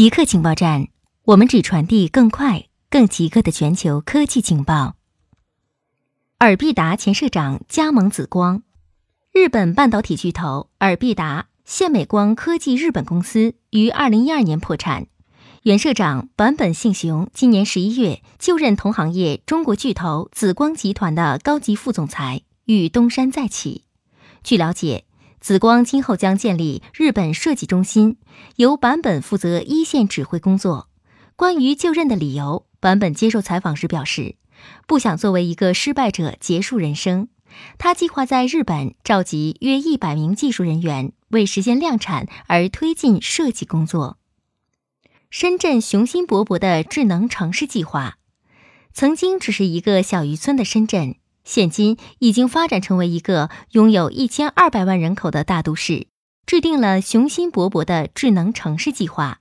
极客情报站，我们只传递更快、更极客的全球科技情报。尔必达前社长加盟紫光，日本半导体巨头尔必达现美光科技日本公司于二零一二年破产，原社长坂本幸雄今年十一月就任同行业中国巨头紫光集团的高级副总裁，与东山再起。据了解。紫光今后将建立日本设计中心，由坂本负责一线指挥工作。关于就任的理由，坂本接受采访时表示，不想作为一个失败者结束人生。他计划在日本召集约一百名技术人员，为实现量产而推进设计工作。深圳雄心勃勃的智能城市计划，曾经只是一个小渔村的深圳。现今已经发展成为一个拥有一千二百万人口的大都市，制定了雄心勃勃的智能城市计划。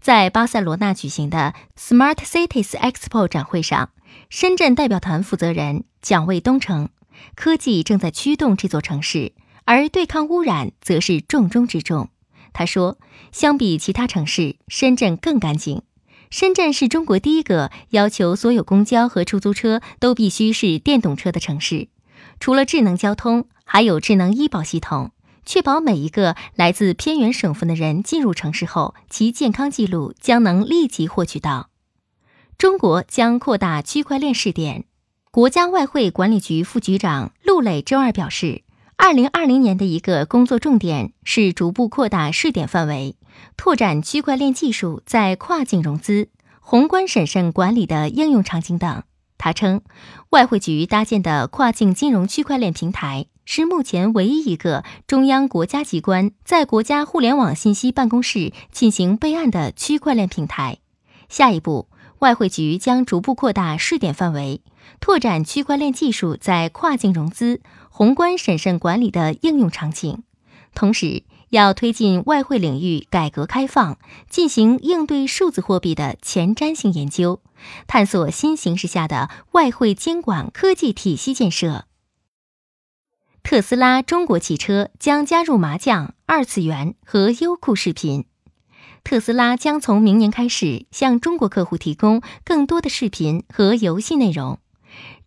在巴塞罗那举行的 Smart Cities Expo 展会上，深圳代表团负责人蒋卫东称，科技正在驱动这座城市，而对抗污染则是重中之重。他说，相比其他城市，深圳更干净。深圳是中国第一个要求所有公交和出租车都必须是电动车的城市。除了智能交通，还有智能医保系统，确保每一个来自偏远省份的人进入城市后，其健康记录将能立即获取到。中国将扩大区块链试点。国家外汇管理局副局长陆磊周二表示，二零二零年的一个工作重点是逐步扩大试点范围。拓展区块链技术在跨境融资、宏观审慎管理的应用场景等。他称，外汇局搭建的跨境金融区块链平台是目前唯一一个中央国家机关在国家互联网信息办公室进行备案的区块链平台。下一步，外汇局将逐步扩大试点范围，拓展区块链技术在跨境融资、宏观审慎管理的应用场景，同时。要推进外汇领域改革开放，进行应对数字货币的前瞻性研究，探索新形势下的外汇监管科技体系建设。特斯拉中国汽车将加入麻将、二次元和优酷视频。特斯拉将从明年开始向中国客户提供更多的视频和游戏内容，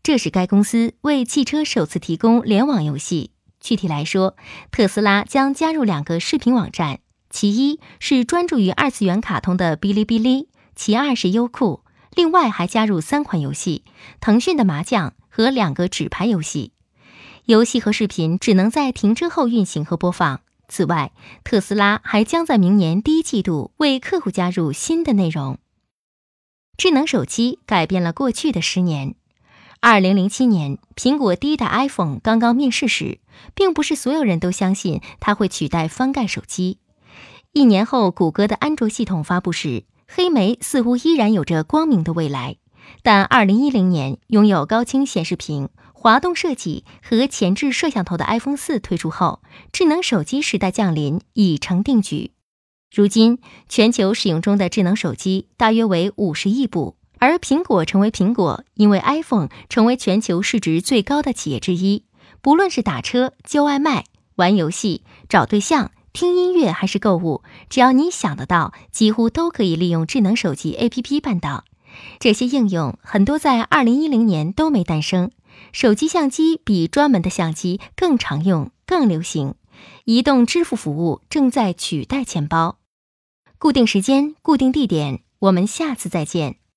这是该公司为汽车首次提供联网游戏。具体来说，特斯拉将加入两个视频网站，其一是专注于二次元卡通的哔哩哔哩，其二是优酷。另外还加入三款游戏：腾讯的麻将和两个纸牌游戏。游戏和视频只能在停车后运行和播放。此外，特斯拉还将在明年第一季度为客户加入新的内容。智能手机改变了过去的十年。二零零七年，苹果第一代 iPhone 刚刚面世时，并不是所有人都相信它会取代翻盖手机。一年后，谷歌的安卓系统发布时，黑莓似乎依然有着光明的未来。但二零一零年，拥有高清显示屏、滑动设计和前置摄像头的 iPhone 四推出后，智能手机时代降临已成定局。如今，全球使用中的智能手机大约为五十亿部。而苹果成为苹果，因为 iPhone 成为全球市值最高的企业之一。不论是打车、叫外卖、玩游戏、找对象、听音乐，还是购物，只要你想得到，几乎都可以利用智能手机 APP 办到。这些应用很多在2010年都没诞生。手机相机比专门的相机更常用、更流行。移动支付服务正在取代钱包。固定时间，固定地点，我们下次再见。